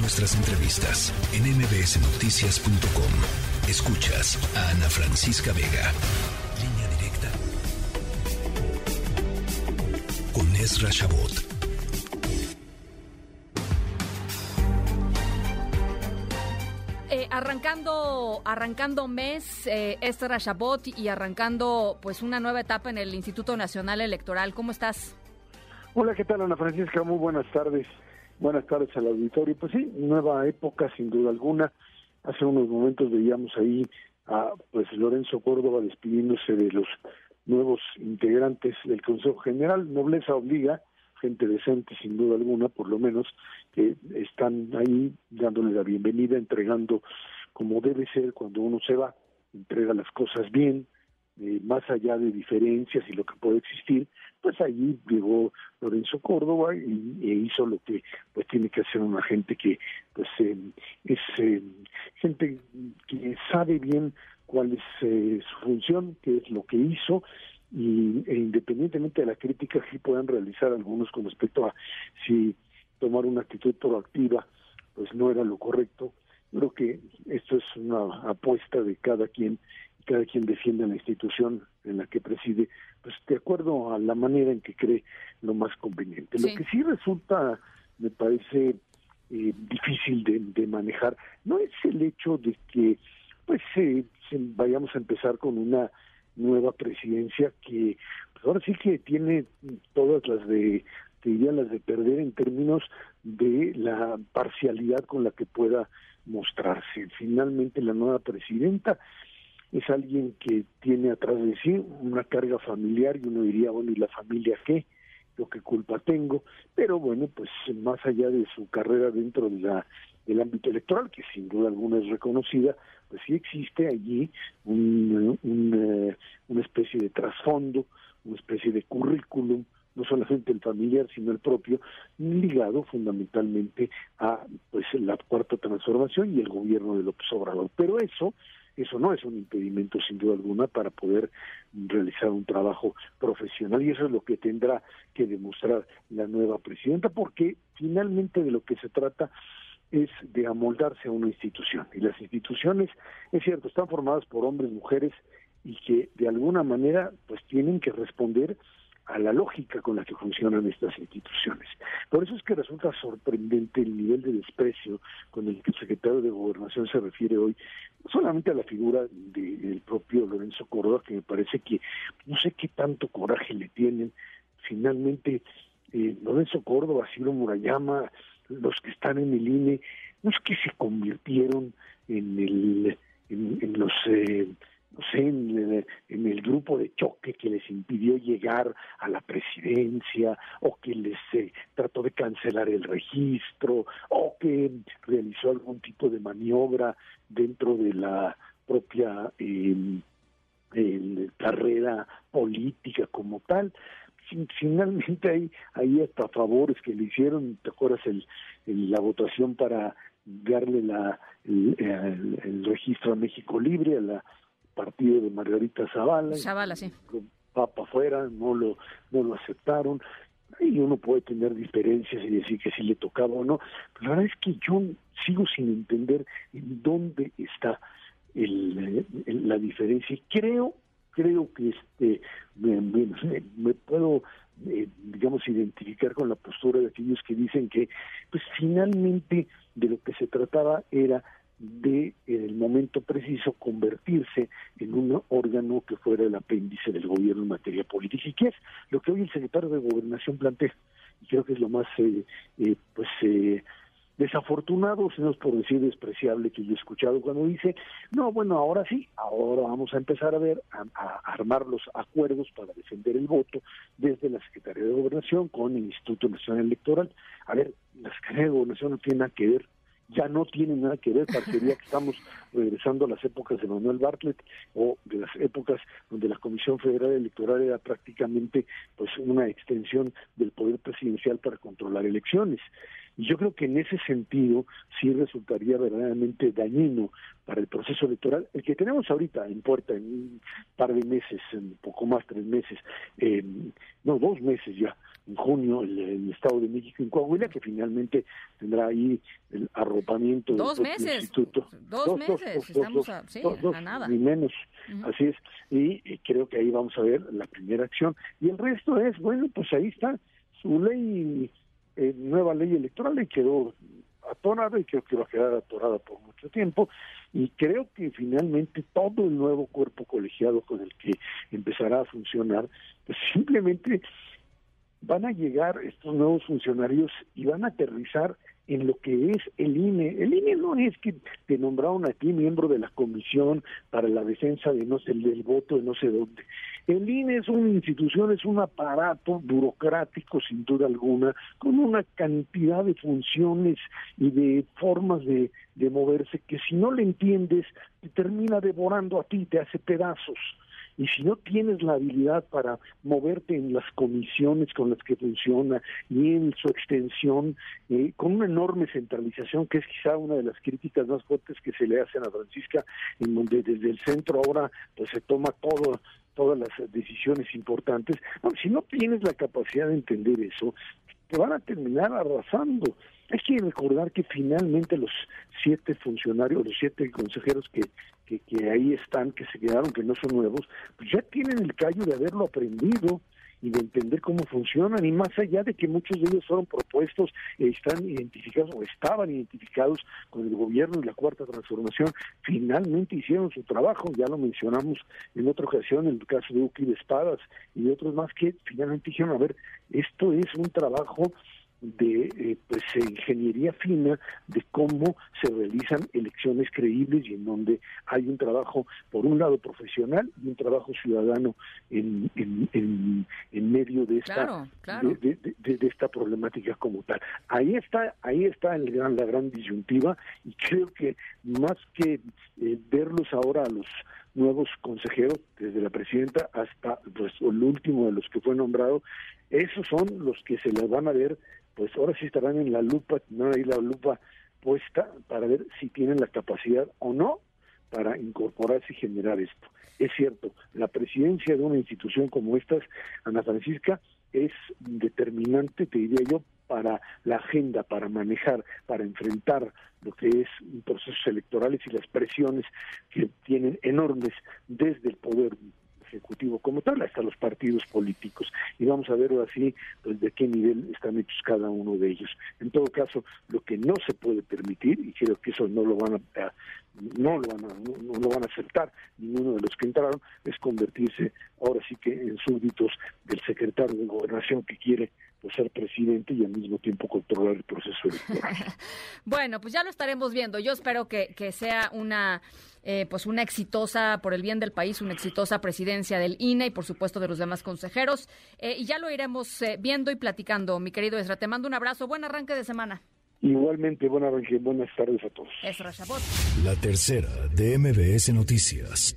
Nuestras entrevistas en mbsnoticias.com. Escuchas a Ana Francisca Vega. Línea directa. Con Ezra Shabot. Eh, arrancando, arrancando mes, eh, Esther Shabot, y arrancando pues una nueva etapa en el Instituto Nacional Electoral. ¿Cómo estás? Hola, ¿qué tal Ana Francisca? Muy buenas tardes. Buenas tardes al auditorio. Pues sí, nueva época sin duda alguna. Hace unos momentos veíamos ahí a pues Lorenzo Córdoba despidiéndose de los nuevos integrantes del Consejo General. Nobleza obliga, gente decente sin duda alguna, por lo menos, que están ahí dándole la bienvenida, entregando como debe ser cuando uno se va, entrega las cosas bien, eh, más allá de diferencias y lo que puede existir, pues allí llegó Lorenzo Córdoba y, e hizo lo que pues tiene que hacer una gente que pues eh, es eh, gente que sabe bien cuál es su función, qué es lo que hizo y e independientemente de la crítica que puedan realizar algunos con respecto a si tomar una actitud proactiva pues no era lo correcto. Creo que esto es una apuesta de cada quien cada quien defiende la institución en la que preside, pues de acuerdo a la manera en que cree lo más conveniente. Lo que sí resulta, me parece eh, difícil de, manejar, no es el hecho de que pues eh, vayamos a empezar con una nueva presidencia que pues, ahora sí que tiene todas las de te diría las de perder en términos de la parcialidad con la que pueda mostrarse. Finalmente la nueva presidenta es alguien que tiene atrás de sí una carga familiar y uno diría, bueno, ¿y la familia qué? Lo que culpa tengo, pero bueno, pues más allá de su carrera dentro de la, del ámbito electoral, que sin duda alguna es reconocida, pues sí existe allí un, eh, una especie de trasfondo, una especie de currículum, no solamente el familiar, sino el propio, ligado fundamentalmente a pues la cuarta transformación y el gobierno de López Obrador. Pero eso eso no es un impedimento sin duda alguna para poder realizar un trabajo profesional y eso es lo que tendrá que demostrar la nueva presidenta porque finalmente de lo que se trata es de amoldarse a una institución. Y las instituciones es cierto están formadas por hombres mujeres y que de alguna manera pues tienen que responder a la lógica con la que funcionan estas instituciones. Por eso es que resulta sorprendente el nivel de desprecio con el que el secretario de Gobernación se refiere hoy, solamente a la figura del propio Lorenzo Córdoba, que me parece que no sé qué tanto coraje le tienen. Finalmente, eh, Lorenzo Córdoba, Ciro Murayama, los que están en el INE, no es que se convirtieron en el en, los eh, sé, en, el grupo de choque que les impidió llegar a la presidencia o que les eh, trató de cancelar el registro o que realizó algún tipo de maniobra dentro de la propia em, carrera política como tal. Finalmente hay, hay hasta favores que le hicieron, ¿te acuerdas el, la votación para darle la, el registro a México Libre, a la partido de Margarita Zavala. Zavala, sí. Papa afuera, no lo, no lo aceptaron. Y uno puede tener diferencias y decir que sí le tocaba o no. Pero la verdad es que yo sigo sin entender en dónde está el, la diferencia. Y creo, creo que este me, me, puedo eh, digamos identificar con la postura de aquellos que dicen que pues finalmente de lo que se trataba era de en el momento preciso convertirse en un órgano que fuera el apéndice del gobierno en materia política y que es lo que hoy el secretario de gobernación plantea y creo que es lo más eh, eh, pues eh, desafortunado, si no es por decir despreciable que yo he escuchado cuando dice, no, bueno, ahora sí, ahora vamos a empezar a ver, a, a, armar los acuerdos para defender el voto desde la Secretaría de Gobernación con el Instituto Nacional Electoral. A ver, la Secretaría de Gobernación no tiene nada que ver ya no tiene nada que ver, parecería que estamos regresando a las épocas de Manuel Bartlett o de las épocas donde la Comisión Federal Electoral era prácticamente pues una extensión del poder presidencial para controlar elecciones. Y yo creo que en ese sentido sí resultaría verdaderamente dañino para el proceso electoral, el que tenemos ahorita en puerta en un par de meses, en poco más, tres meses, no, dos meses ya, en junio el, Estado de México en Coahuila, que finalmente tendrá ahí el arropamiento dos del meses, instituto. Dos, meses, estamos a, sí, a nada. Ni menos, así es. Y, creo que ahí vamos a ver la primera acción. Y el resto es, bueno, pues ahí está su ley, eh, nueva ley electoral, y quedó atorada y creo que va a quedar atorada por mucho tiempo y creo que finalmente todo el nuevo cuerpo colegiado con el que empezará a funcionar pues simplemente van a llegar estos nuevos funcionarios y van a aterrizar en lo que es el INE. El INE no es que te nombraron a ti miembro de la comisión para la defensa de no sé, del voto de no sé dónde. El INE es una institución, es un aparato burocrático sin duda alguna, con una cantidad de funciones y de formas de, de moverse que si no le entiendes te termina devorando a ti, te hace pedazos y si no tienes la habilidad para moverte en las comisiones con las que funciona y en su extensión, eh, con una enorme centralización, que es quizá una de las críticas más fuertes que se le hacen a Francisca, en donde desde el centro ahora pues se toma todo todas las decisiones importantes. si no tienes la capacidad de entender eso, te van a terminar arrasando. Hay que recordar que finalmente los siete funcionarios, los siete consejeros que, que, que, ahí están, que se quedaron, que no son nuevos, pues ya tienen el callo de haberlo aprendido y de entender cómo funcionan y más allá de que muchos de ellos fueron propuestos, están identificados o estaban identificados con el gobierno y la cuarta transformación, finalmente hicieron su trabajo, ya lo mencionamos en otra ocasión, en el caso de Uki de Espadas y otros más que finalmente dijeron, a ver, esto es un trabajo de eh, pues ingeniería fina de cómo se realizan elecciones creíbles y en donde hay un trabajo por un lado profesional y un trabajo ciudadano en, en, en, medio de esta De, de, esta problemática como tal. Ahí está ahí está el gran, la gran disyuntiva y creo que más que eh, verlos ahora a los nuevos consejeros, desde la presidenta hasta pues, el último de los que fue nombrado, esos son los que se les van a ver pues ahora sí estarán en la lupa, tendrán ahí la lupa puesta para ver si tienen la capacidad o no para incorporarse y generar esto. Es cierto, la presidencia de una institución como esta, Ana Francisca, es determinante, te diría yo, para la agenda, para manejar, para enfrentar lo que es procesos electorales y las presiones que tienen enormes desde el poder ejecutivo como tal hasta los partidos políticos. Y vamos a ver así pues de qué nivel están hechos cada uno de ellos. En todo caso lo que no se puede permitir y creo que eso no lo van a, no lo van a no, lo van a aceptar ninguno de los que entraron es convertirse ahora sí que en súbditos del secretario de gobernación que quiere pues, ser presidente y al mismo tiempo controlar el proceso electoral. bueno, pues ya lo estaremos viendo. Yo espero que, que sea una eh, pues una exitosa, por el bien del país, una exitosa presidencia del INE y por supuesto de los demás consejeros. Eh, y ya lo iremos eh, viendo y platicando, mi querido Esra. Te mando un abrazo, buen arranque de semana. Igualmente, buen arranque, buenas tardes a todos. Esra Chabot. La tercera de MBS Noticias.